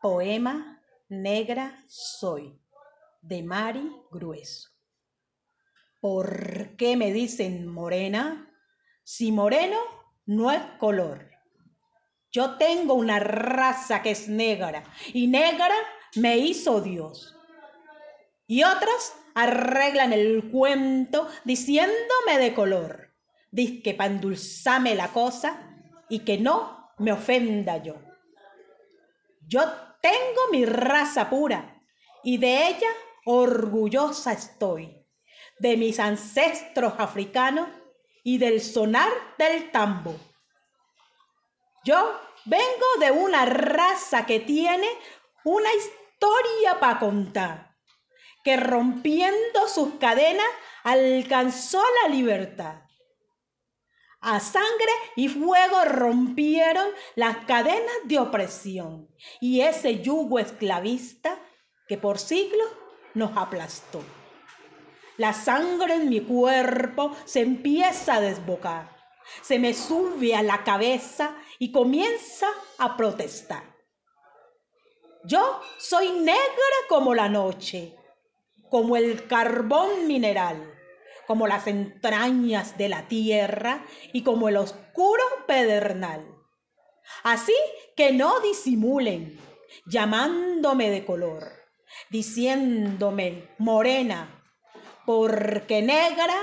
Poema Negra Soy de Mari Grueso. ¿Por qué me dicen morena? Si moreno no es color. Yo tengo una raza que es negra y negra me hizo Dios. Y otras arreglan el cuento diciéndome de color. Diz que para endulzarme la cosa y que no me ofenda yo. Yo tengo mi raza pura y de ella orgullosa estoy, de mis ancestros africanos y del sonar del tambo. Yo vengo de una raza que tiene una historia para contar, que rompiendo sus cadenas alcanzó la libertad. A sangre y fuego rompieron las cadenas de opresión y ese yugo esclavista que por siglos nos aplastó. La sangre en mi cuerpo se empieza a desbocar, se me sube a la cabeza y comienza a protestar. Yo soy negra como la noche, como el carbón mineral como las entrañas de la tierra y como el oscuro pedernal. Así que no disimulen, llamándome de color, diciéndome morena, porque negra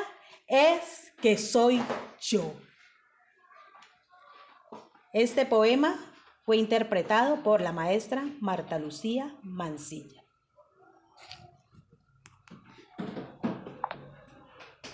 es que soy yo. Este poema fue interpretado por la maestra Marta Lucía Mancilla.